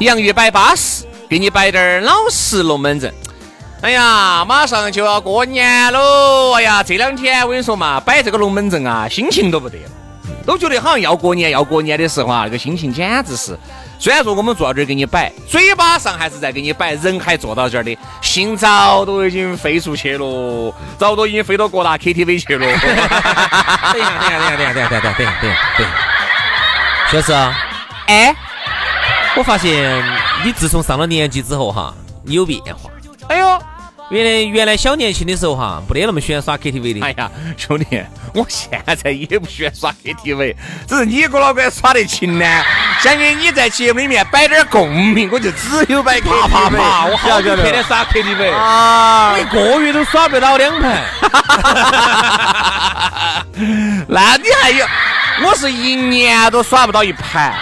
洋芋摆巴适，给你摆点儿老式龙门阵。哎呀，马上就要过年喽！哎呀，这两天我跟你说嘛，摆这个龙门阵啊，心情都不得了，都觉得好像要过年，要过年的时候啊，那、这个心情简直是……虽然说我们坐到这儿给你摆，嘴巴上还是在给你摆，人还坐到这儿的，心早都已经飞出去了，早都已经飞到各大 KTV 去了。等一下，等一下，等一下，等一下，等一下，等一下，等一下，等一下，确实啊，哎。我发现你自从上了年纪之后哈，你有变化。哎呦，原来原来小年轻的时候哈，不得那么喜欢耍 KTV 的。哎呀，兄弟，我现在也不喜欢耍 KTV，只是你哥老倌耍得勤呢。想给你在节目里面摆点共鸣，我就只有摆啪啪啪，我好久天天耍 KTV 啊，一个月都耍不到两盘。那你还有，我是一年都耍不到一盘。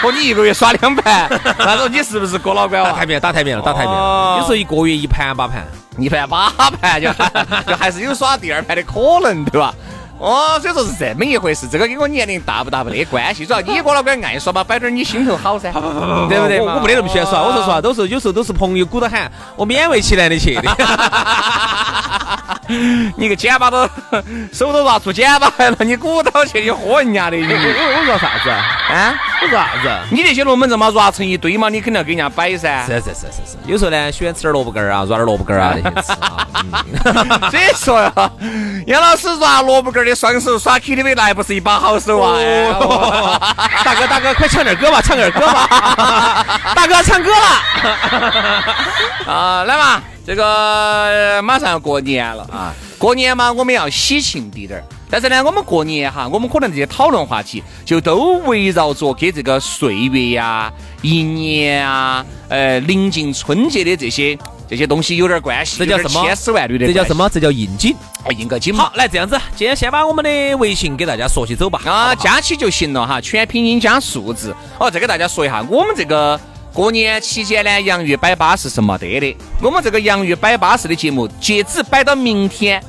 和 你一个月耍两盘，那说你是不是郭老倌？打台面，打台面了，打台面了。有时候一个月一盘八盘，一盘八盘，就就还是有耍第二盘的可能，对吧？哦，所以说是这么一回事，这个跟我年龄大不大不得关系，主要你郭老倌爱耍嘛，摆点你心头好噻，对不对？我我没得那么喜欢耍，我说实话，都是有时候都是朋友鼓捣喊，我勉为其难的去的。你个剪把都手都拿出剪把来了，你鼓捣去，你喝人家的。我我说啥子啊？我说啥子？你那些龙门阵嘛，抓成一堆嘛，你肯定要给人家摆噻。是是是是是。有时候呢，喜欢吃 点萝卜干儿啊，抓点萝卜干儿啊那些吃啊。所以说呀，杨老师抓萝卜干儿的双手耍 KTV 那还不是一把好手啊！大哥大哥，快唱点歌吧，唱点歌吧！大哥唱歌了啊，来嘛。这个马上要过年了啊！过年嘛，我们要喜庆滴点儿。但是呢，我们过年哈，我们可能这些讨论话题就都围绕着给这个岁月呀、一年啊、呃临近春节的这些这些东西有点关系。这叫什么？千丝万缕的。这叫什么？这叫应景。应个景。好，来这样子，今天先把我们的微信给大家说起走吧。啊，加起就行了哈，全拼音加数字。哦，再给大家说一下，我们这个。过年期间呢，洋芋摆巴士是没得的。我们这个洋芋摆巴士的节目，截止摆到明天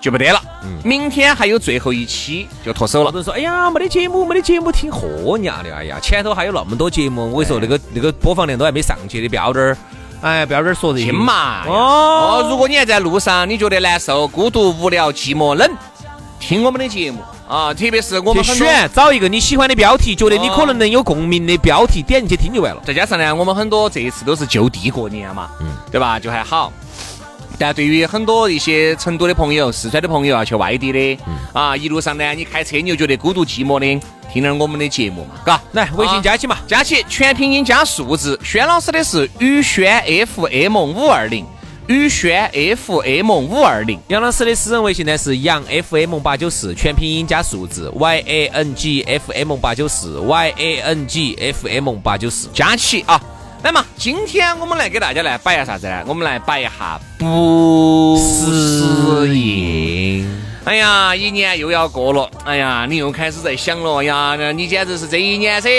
就不得了。嗯，明天还有最后一期就脱手了。有人说，哎呀，没得节目，没得节目听喝娘的。哎呀，前头还有那么多节目，我跟你说，那个那个播放量都还没上去的，不要点儿，哎，不要点儿说这些。听嘛，哦，如果你还在路上，你觉得难受、孤独、无聊、寂寞、冷，听我们的节目。啊，特别是我们选找一个你喜欢的标题，觉得你可能能有共鸣的标题，点进去听就完了。再加上呢，我们很多这一次都是就地过年嘛，嗯，对吧？就还好。但对于很多一些成都的朋友、四川的朋友啊去外地的，啊，一路上呢，你开车你就觉得孤独寂寞的，听点我们的节目嘛，嘎。来，微信加起嘛，加起全拼音加数字。轩老师的是宇轩 FM 五二零。宇轩 FM 五二零，杨老师的私人微信呢是杨 FM 八九四，全拼音加数字 Y A N G F M 八九四 Y A N G F M 八九四，加起啊！来嘛，今天我们来给大家来摆一下啥子呢？我们来摆一下不适应。哎呀，一年又要过了，哎呀，你又开始在想了呀，你简直是这一年噻，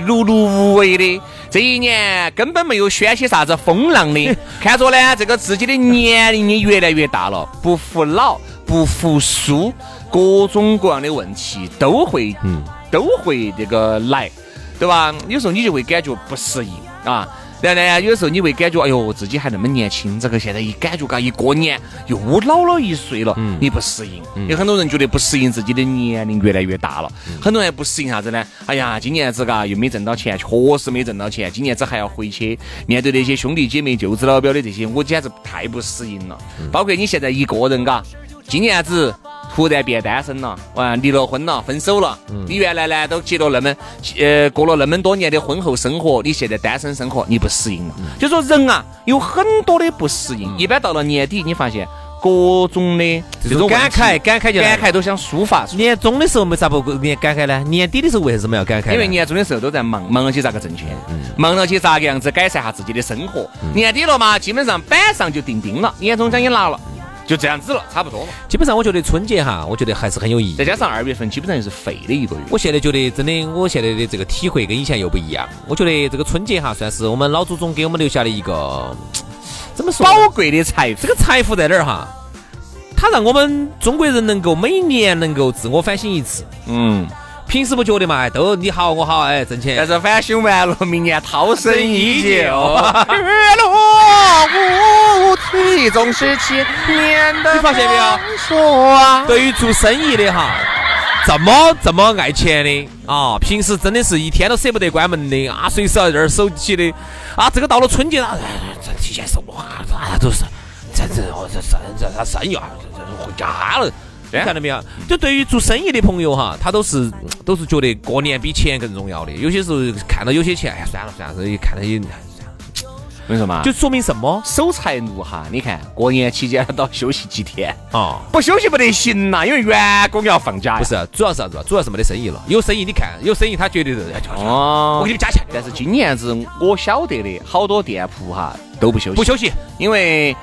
碌碌无为的。这一年根本没有掀起啥子风浪的，看着呢，这个自己的年龄也越来越大了，不服老，不服输，各种各样的问题都会，嗯，都会这个来，对吧？有时候你就会感觉不适应，啊。然后呢，有时候你会感觉，哎呦，自己还那么年轻，这个现在一感觉，嘎，一过年又老了一岁了，你不适应。有很多人觉得不适应自己的年龄越来越大了，很多人不适应啥子呢？哎呀，今年子嘎又没挣到钱，确实没挣到钱，今年子还要回去面对那些兄弟姐妹、舅子老表的这些，我简直太不适应了。包括你现在一个人，嘎，今年子。突然变单身了，完离了婚了，分手了。你原来呢都结了那么，呃，过了那么多年的婚后生活，你现在单身生活你不适应了。就说人啊，有很多的不适应。一般到了年底，你发现各种的这种感慨，感慨就感慨都想抒发。年终的时候没啥不年感慨呢？年底的时候为什么要感慨？因为年终的时候都在忙，忙了去咋个挣钱，忙了去咋个样子改善下自己的生活。年底了嘛，基本上板上就钉钉了，年终奖也拿了。就这样子了，差不多了。基本上，我觉得春节哈，我觉得还是很有意义。再加上二月份，基本上就是废的一个月。我现在觉得，真的，我现在的这个体会跟以前又不一样。我觉得这个春节哈，算是我们老祖宗给我们留下的一个怎么说？宝贵的财富。这个财富在哪儿哈？它让我们中国人能够每年能够自我反省一次。嗯。平时不觉得嘛，都你好我好，哎，挣钱。但是反修完了，明年涛声依旧。月落乌啼，总是千年的你发现没有？说对于做生意的哈，这么这么爱钱的啊，平时真的是一天都舍不得关门的啊，随时要这儿守起的啊，这个到了春节了，这提前收哇，啊都是这这哦这生这他生意啊，这这回家了。看到没有？就对于做生意的朋友哈，他都是都是觉得过年比钱更重要的。有些时候看到有些钱，哎，算了算了，一看到也，为什么？就说明什么？守财奴哈！你看过年期间都休息几天啊？不休息不得行呐，因为员工要放假。不是，主要是啥子？主要是没得生意了。有生意你看，有生意他绝对是哦，我给你加钱。但是今年子我晓得的好多店铺哈都不休息，不休息，因为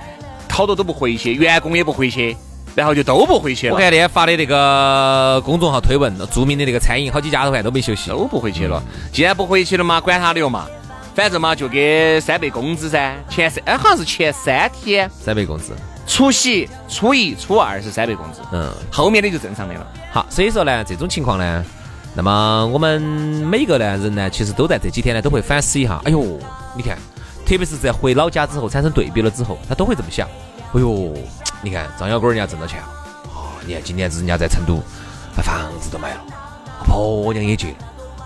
好多都不回去，员工也不回去。然后就都不回去了。我看那天发的那个公众号推文，著名的那个餐饮好几家都看都没休息，都不回去了。既然不回去了嘛，管他的嘛，反正嘛就给三倍工资噻。前三哎好像是前三天三倍工资，除夕、初一、初二是三倍工资，嗯，后面的就正常的了。好，所以说呢，这种情况呢，那么我们每个呢人呢，其实都在这几天呢都会反思一下。哎呦，你看，特别是在回老家之后产生对比了之后，他都会这么想。哎呦。你看张小鬼人家挣到钱了，哦，你看今年子人家在成都把房子都买了，婆娘也结了，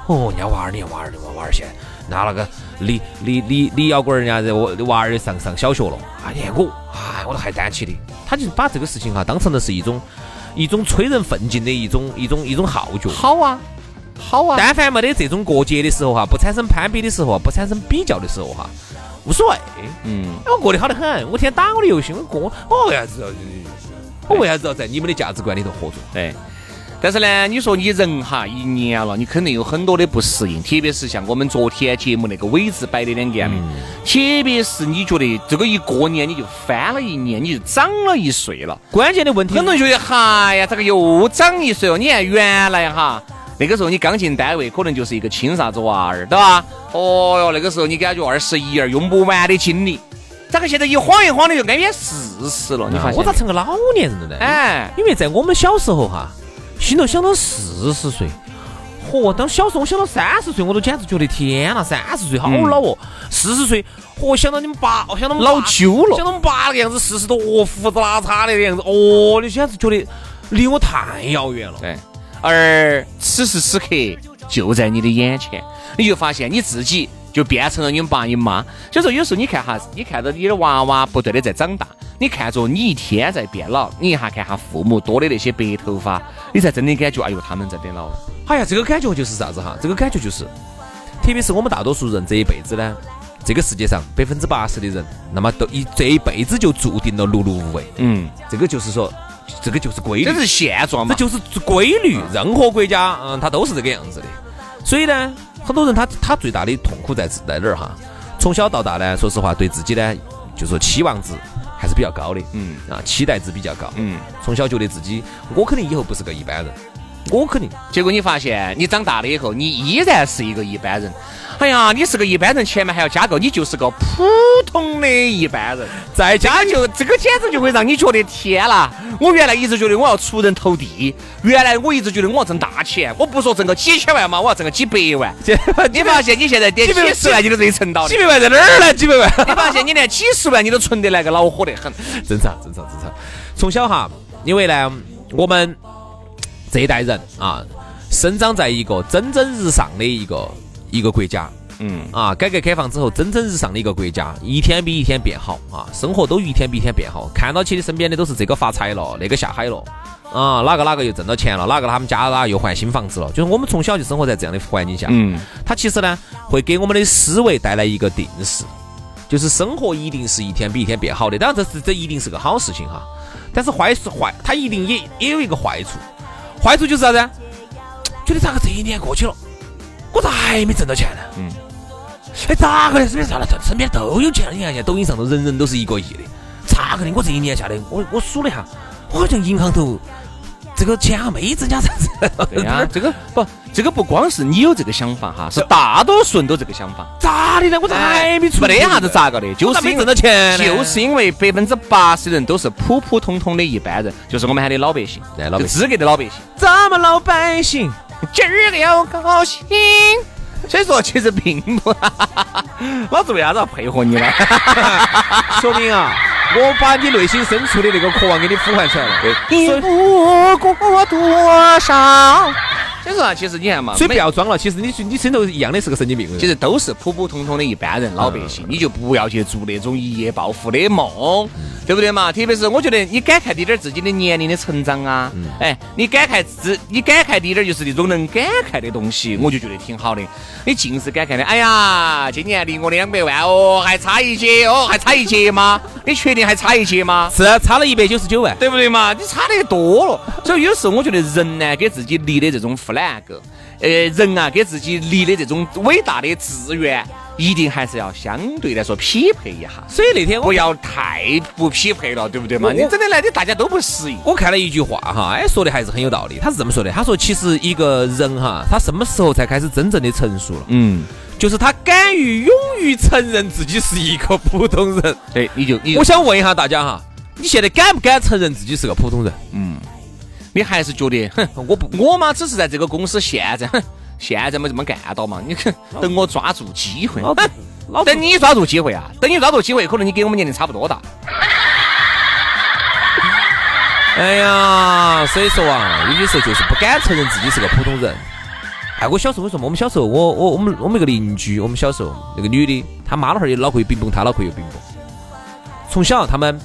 哦，人家娃儿，你看娃儿的娃娃儿现在那那个李李李李小鬼人家我娃儿上上小学了，啊，你看我，哎，我都还担起的，他就把这个事情哈当成的是一种一种催人奋进的一种一种一种号角。好啊，好啊，但凡没得这种过节的时候哈，不产生攀比的时候，不产生比较的时候哈。无所谓，嗯，我过得好得很，我天天打我的游戏，我过，我为啥子要，我为啥子要在你们的价值观里头合作？对，但是呢，你说你人哈一年了，你肯定有很多的不适应，特别是像我们昨天节目那个尾字摆的两个样的，特别是你觉得这个一过年你就翻了一年，你就长了一岁了。关键的问题，很多人觉得，嗨呀，这个又长一岁了。你看原来哈。那个时候你刚进单位，可能就是一个亲啥子娃儿，对吧？哦哟，那个时候你感觉二十一二用不完的精力，咋个现在一晃一晃的就挨边四十了？你发现？我咋成个老年人了呢？哎，因为在我们小时候哈，心头想到四十岁，嚯！当小时候我想到三十岁，我都简直觉得天呐，三十岁好老哦。四十岁，嚯！想到你们爸，想到老揪了，想到我们爸那个样子，四十多，哦胡子拉碴的样子，哦，你简直觉得离我太遥远了。对。而此时此刻就在你的眼前，你就发现你自己就变成了你们爸你妈。所以说，有时候你看哈，你看到你的娃娃不断的在长大，你看着你一天在变老，你一下看下父母多的那些白头发，你才真的感觉，哎呦，他们在变老了。哎呀，这个感觉就是啥子哈？这个感觉就是，特别是我们大多数人这一辈子呢，这个世界上百分之八十的人，那么都一这一辈子就注定了碌碌无为。嗯，这个就是说。这个就是规律，这是现状嘛？这就是规律。任何国家，嗯，它都是这个样子的。所以呢，很多人他他最大的痛苦在在哪儿哈？从小到大呢，说实话，对自己呢，就说期望值还是比较高的。嗯，啊，期待值比较高。嗯，从小觉得自己，我肯定以后不是个一般人。我肯定。结果你发现你长大了以后，你依然是一个一般人。哎呀，你是个一般人，前面还要加个，你就是个普通的一般人。再加就这个简直就会让你觉得天啦！我原来一直觉得我要出人头地，原来我一直觉得我要挣大钱，我不说挣个几千万嘛，我要挣个几百万。你发现你现在点几十万你都可以存到，几百万在哪儿来？几百万？你发现你连几十万你都存得来个恼火得很。正常，正常，正常。从小哈，因为呢，我们这一代人啊，生长在一个蒸蒸日上的一个。一个国家，嗯啊，改革开放之后蒸蒸日上的一个国家，一天比一天变好啊，生活都一天比一天变好。看到起你身边的都是这个发财了，那个下海了，啊，哪个哪个又挣到钱了，哪个他们家啦又换新房子了。就是我们从小就生活在这样的环境下，嗯，它其实呢会给我们的思维带来一个定势，就是生活一定是一天比一天变好的。当然这是这一定是个好事情哈，但是坏是坏，它一定也也有一个坏处，坏处就是啥子？觉得咋个这一年过去了？我咋还没挣到钱呢？嗯，哎，咋个的？身边啥了？身边都有钱。你看现在抖音上头人人都是一个亿的，咋个的？我这一年下来，我我数了一下，我好像银行头这个钱还没增加啥子。对呀，这个不，这个不光是你有这个想法哈，是大多数人都这个想法。咋的呢？我咋还没出？没得啥子咋个的，就是没挣到钱。就是因为百分之八十人都是普普通通的一般人，就是我们喊的老百姓，老百，资格的老百姓。咱们老百姓。今儿个要高兴，所以说其实并不，老子为啥子要配合你呢？说明啊，我把你内心深处的那个渴望给你呼唤出来了。你不过多少？所以说啊，其实你看嘛，所以不要装了。其实你你心头一样的是个神经病。其实都是普普通通的一般人，老百姓，你就不要去做那种一夜暴富的梦。对不对嘛？特别是我觉得你感慨滴点自己的年龄的成长啊，哎，你感慨自，你感慨滴点就是那种能感慨的东西，我就觉得挺好的。你尽是感慨的，哎呀，今年离我两百万哦，还差一截哦，还差一截吗？你确定还差一截吗？是差了一百九十九万，对不对嘛？你差的多了。所以有时候我觉得人呢，给自己立的这种 flag，呃，人啊，给自己立的这种伟大的志愿。一定还是要相对来说匹配一下，所以那天不要太不匹配了，对不对嘛？你真的来的大家都不适应。我看了一句话哈，哎，说的还是很有道理。他是这么说的，他说其实一个人哈，他什么时候才开始真正的成熟了？嗯，就是他敢于勇于承认自己是一个普通人。对，你就，我想问一下大家哈，你现在敢不敢承认自己是个普通人？嗯，你还是觉得，哼，我不，我嘛，只是在这个公司现在，哼。现在没这么干到嘛？你看，等我抓住机会，等你抓住机会啊！等你抓住机会，可能你跟我们年龄差不多大。哎呀，所以说啊，有些时候就是不敢承认自己是个普通人。哎，我小时候为什么？我们小时候，我我我们我们一个邻居，我们小时候那个女的，她妈老汉儿也脑壳有冰崩，她脑壳有冰崩。从小他们，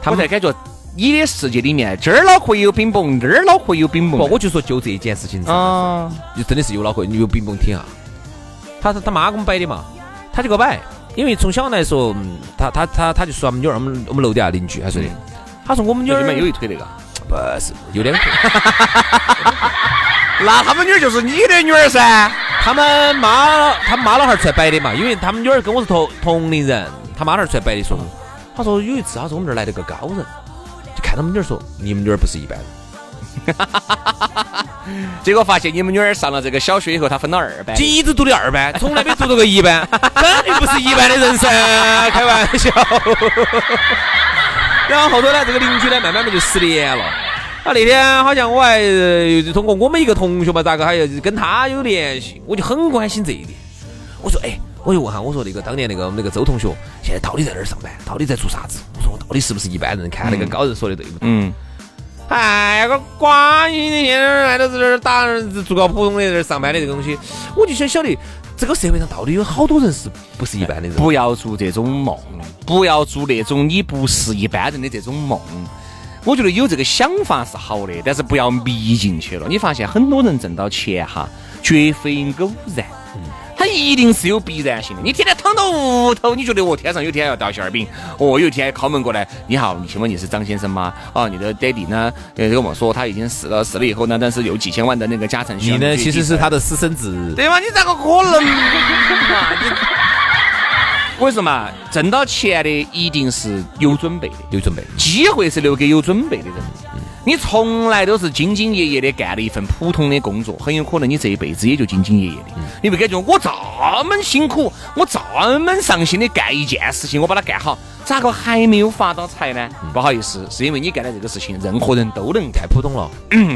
他们才感觉。你的世界里面，这儿脑壳有冰崩，那儿脑壳有冰崩。不，我就说就这件事情啊，就真的是有脑壳你有冰崩听啊。他是他妈给我们摆的嘛，他就给我摆。因为从小来说，他他他他就说我们女儿，我们我们楼底下邻居他说的。他说我们女儿有一腿那个，不是有两腿。那他们女儿就是你的女儿噻。他们妈他妈老汉儿出来摆的嘛，因为他们女儿跟我是同同龄人，他妈老汉儿出来摆的说，他说有一次他说我们这儿来了个高人。看他们女儿说，你们女儿不是一般人，结果发现你们女儿上了这个小学以后，她分了二班，一直读的二班，从来没读到过一班，肯定不是一般的人噻，开玩笑。然后后头呢，这个邻居呢，慢慢的就失联了。他，那天好像我还通过我们一个同学嘛，咋个还要跟他有联系，我就很关心这一点。我说，哎。我就问下，我说那个当年那个那个周同学现在到底在哪儿上班？到底在做啥子？到底是不是一般人？看那个高人说的对不对？嗯。哎，个关心你现在来到这儿打做个普通的这上班的这个东西，我就想晓得这个社会上到底有好多人是不是一般的人？不要做这种梦，不要做那种你不是一般人的这种梦。我觉得有这个想法是好的，但是不要迷进去了。你发现很多人挣到钱哈，绝非偶然。它一定是有必然性的。你天天躺到屋头，你觉得我天上有天要掉馅儿饼？哦，有一天敲门过来，你好，请问你是张先生吗？哦，你的爹地呢？呃，跟我说他已经死了，死了以后呢，但是有几千万的那个家产。你呢？其实是他的私生子，对吗？你咋个可能？为什么？挣到钱的一定是有准备的，有准备，机会是留给有准备的人。你从来都是兢兢业业的干了一份普通的工作，很有可能你这一辈子也就兢兢业业的。你会感觉我这么辛苦，我这么上心的干一件事情，我把它干好，咋个还没有发到财呢？不好意思，是因为你干的这个事情，任何人都能太，普通了。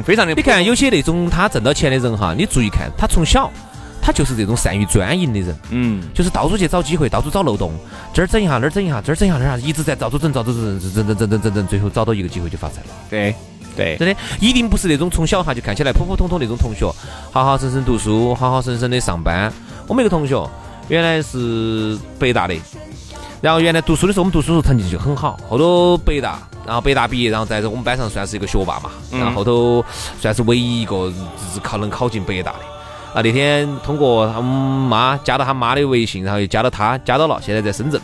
非常的。你看有些那种他挣到钱的人哈，你注意看，他从小他就是这种善于钻营的人，嗯，就是到处去找机会，到处找漏洞，这儿整一下，那儿整一下，这儿整一下，那儿一直在到处整，到处整，整整整整整整，最后找到一个机会就发财了。对对，真的，一定不是那种从小哈就看起来普普通通那种同学，好好生生读书，好好生生的上班。我们一个同学原来是北大的，然后原来读书的时候，我们读书时候成绩就很好，后头北大，然后北大毕业，然后在我们班上算是一个学霸嘛，然后后头算是唯一一个就是考能考进北大的。啊，那天通过他妈加到他妈的微信，然后又加到他，加到了，现在在深圳。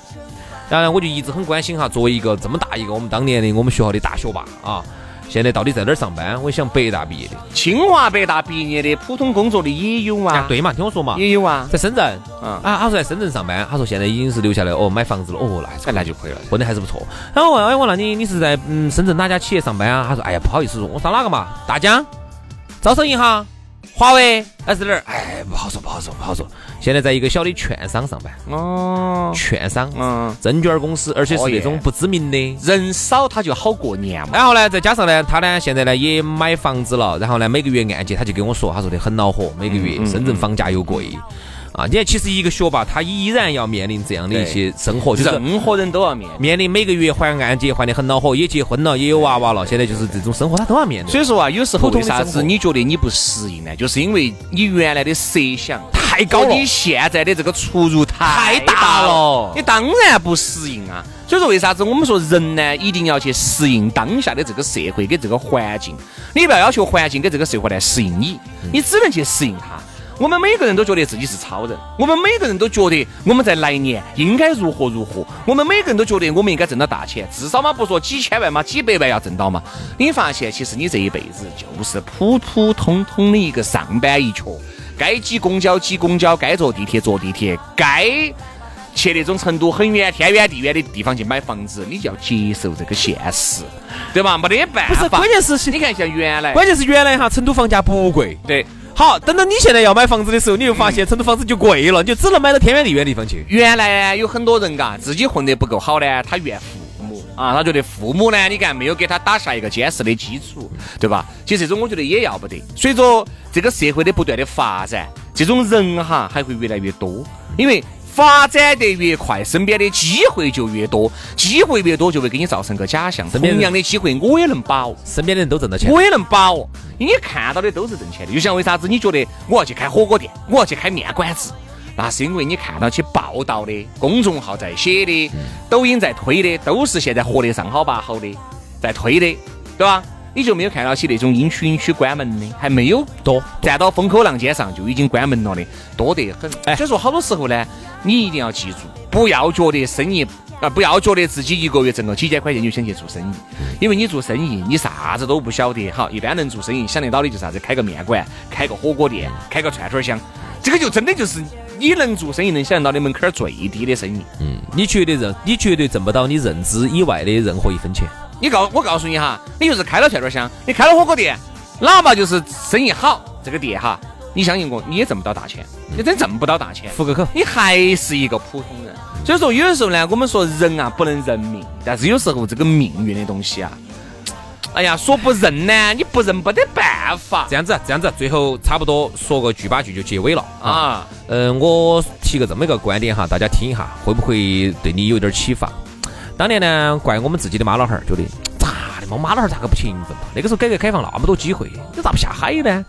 然后呢，我就一直很关心哈，作为一个这么大一个我们当年的我们学校的大学霸啊，现在到底在哪儿上班？我想北大毕业的。清华北大毕业的普通工作的也有啊，对嘛，听我说嘛，也有啊，在深圳，嗯啊，他说在深圳上班，他说现在已经是留下来哦，买房子了，哦，那还是哎那就可以了。混得还是不错。然后我问，哎，我那你你是在嗯深圳哪家企业上班啊？他说，哎呀，不好意思说，我上哪个嘛？大疆、招商银行、华为还是哪儿？哎，不好说，不好说，不好说。现在在一个小的券商上班，哦，券商，嗯，证券公司，而且是那种不知名的。人少他就好过年嘛。然后呢，再加上呢，他呢现在呢也买房子了，然后呢每个月按揭，他就跟我说，他说的很恼火，每个月深圳房价又贵。啊，你看，其实一个学霸他依然要面临这样的一些生活，就是任何人都要面临。面临每个月还按揭还的很恼火，也结婚了，也有娃娃了，现在就是这种生活他都要面对。所以说啊，有时候为啥子你觉得你不适应呢？就是因为你原来的设想太高了你现在的这个出入太太大了你当然不适应啊。所以说，为啥子我们说人呢，一定要去适应当下的这个社会跟这个环境？你不要要求环境跟这个社会来适应你，你只能去适应它。我们每个人都觉得自己是超人，我们每个人都觉得我们在来年应该如何如何，我们每个人都觉得我们应该挣到大钱，至少嘛不说几千万嘛，几百万要挣到嘛。你发现其实你这一辈子就是普普通通的一个上班一族，该挤公交挤公交，该坐地铁坐地铁，该去那种成都很远天远地远的地方去买房子，你就要接受这个现实，对吧？没得办法。不是，关键是你看像原来关键是原来哈成都房价不贵，对。好，等到你现在要买房子的时候，你就发现成都房子就贵了，你就只能买到天远地远的地方去。原来呢，有很多人嘎，自己混得不够好呢，他怨啊，他觉得父母呢，你看没有给他打下一个坚实的基础，对吧？其实这种我觉得也要不得。随着这个社会的不断的发展，这种人哈还会越来越多，因为发展得越快，身边的机会就越多，机会越多就会给你造成个假象。同样的机会我也能把握。身边的人都挣到钱，我也能把握。你看到的都是挣钱的，就像为啥子你觉得我要去开火锅店，我要去开面馆子，那是因为你看到起报道的公众号在写的，抖音在推的，都是现在活得上好吧好的在推的，对吧？你就没有看到起那种因区因区关门的，还没有多站到风口浪尖上就已经关门了的，多得很。哎所以说好多时候呢，你一定要记住，不要觉得生意啊，不要觉得自己一个月挣个几千块钱就想去做生意，因为你做生意你啥子都不晓得。好，一般能做生意想得到的就是啥子，开个面馆，开个火锅店，开个串串香，这个就真的就是你能做生意能想得到的门槛儿最低的生意。嗯，你绝对认，你绝对挣不到你认知以外的任何一分钱。你告我告诉你哈，你就是开了串串香，你开了火锅店，哪怕就是生意好，这个店哈，你相信我，你也挣不到大钱，你真挣不到大钱。糊个口，你还是一个普通人。所以说，有的时候呢，我们说人啊不能认命，但是有时候这个命运的东西啊，哎呀，说不认呢，你不认没得办法这样子，这样子，最后差不多说个句八句就结尾了啊。啊。嗯，我提个这么一个观点哈，大家听一下，会不会对你有点启发？当年呢，怪我们自己的妈老汉儿，觉得咋的嘛，妈老汉儿咋个不勤奋嘛？那个时候改革开放那么多机会，你咋不下海呢？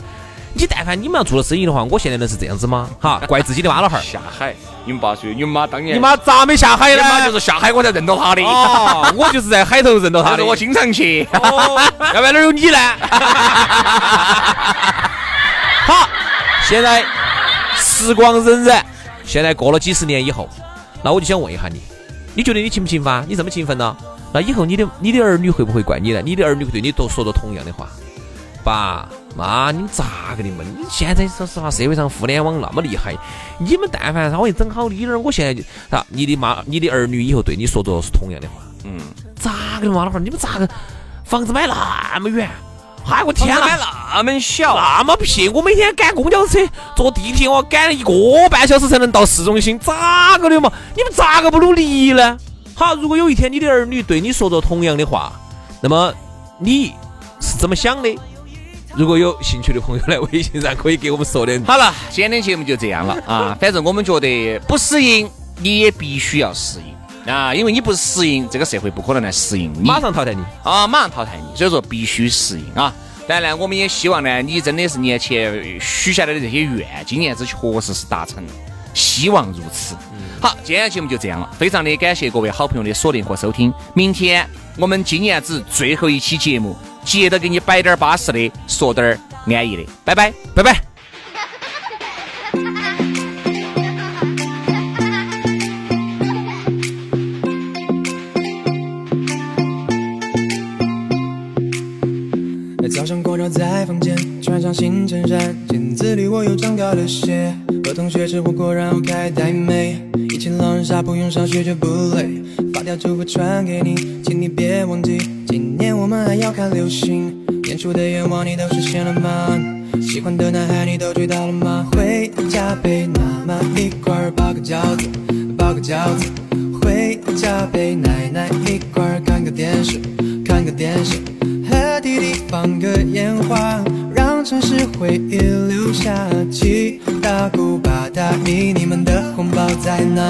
你但凡你们要做了生意的话，我现在能是这样子吗？哈，怪自己的妈老汉儿。下海，你们爸说，你们妈当年，你妈咋没下海呢？你妈就是下海我才认到她的。哦，我就是在海头认到他的。我经常去。哦，要不然哪儿有你呢？好，现在时光荏苒，现在过了几十年以后，那我就想问一下你，你觉得你勤不勤奋啊？你这么勤奋呢？那以后你的你的儿女会不会怪你呢？你的儿女会对你都说着同样的话，爸妈，你们咋个的嘛？你现在说实话，社会上互联网那么厉害，你们但凡稍微整好一点儿，我现在就啊，你的妈，你的儿女以后对你说着是同样的话，嗯，咋个的嘛？老汉儿，你们咋个房子买那么远，嗨我天买！那么小，那么屁！我每天赶公交车、坐地铁，我赶一个半小时才能到市中心，咋个的嘛？你们咋个不努力呢？好，如果有一天你的儿女对你说着同样的话，那么你是怎么想的？如果有兴趣的朋友来微信上可以给我们说点。好了，今天的节目就这样了啊！反正我们觉得不适应，你也必须要适应啊，因为你不适应，这个社会不可能来适应你，马上淘汰你啊，马上淘汰你，所以说必须适应啊！当然呢，我们也希望呢，你真的是年前许下来的这些愿，今年子确实是达成了，希望如此。好，今天节目就这样了，非常的感谢各位好朋友的锁定和收听。明天我们今年子最后一期节目，接着给你摆点巴适的，说点安逸的，拜拜，拜拜。早上光照在房间，穿上新衬衫，镜子里我又长高了些。和同学吃火锅，然后开台妹，一起狼人杀不用上学就不累。发条祝福传给你，请你别忘记，今们还要看流星。年初的愿望你都实现了吗？喜欢的男孩你都追到了吗？回家陪妈妈一块儿包个饺子，包个饺子。回家陪奶奶一块儿看个电视，看个电视。和弟弟放个烟花，让城市回忆留下。七大姑八大姨，你们的红包在哪？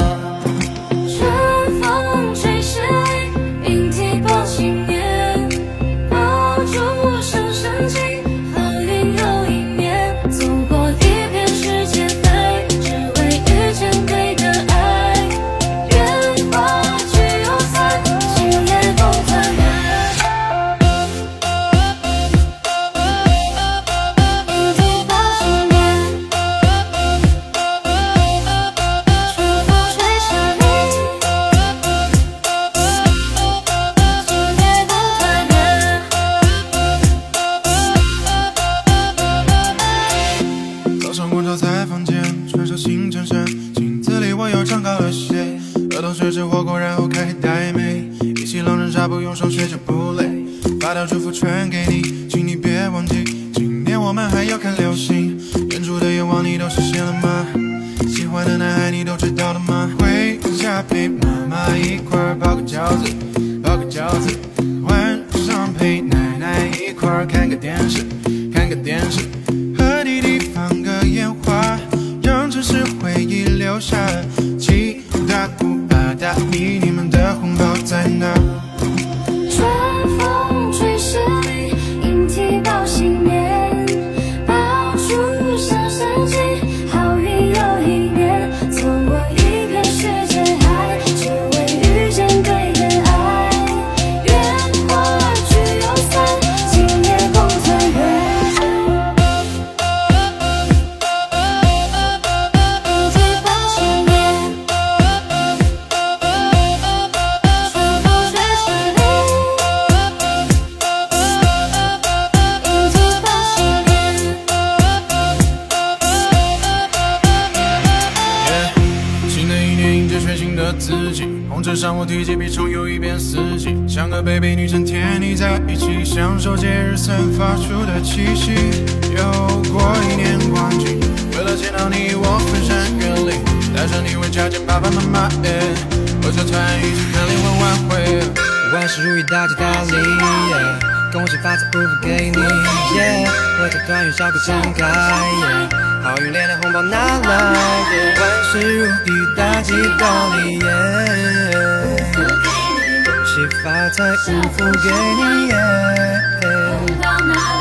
回忆留下。七大姑八大姨，你们的红包在哪？自己，红尘上我提起笔重游一遍四季，像个 baby 女神甜腻在一起，享受节日散发出的气息。又过一年光景，为了见到你我翻山越岭，带上你回家见爸爸妈妈。耶，合着团一起看联欢晚会，万事如意大吉大利。耶，恭喜发财祝福给你。耶，合家团圆笑口常开。耶，好运连连红包拿来。耶，万事如意大吉大利。耶，恭喜发财五福给你。耶。红包拿来。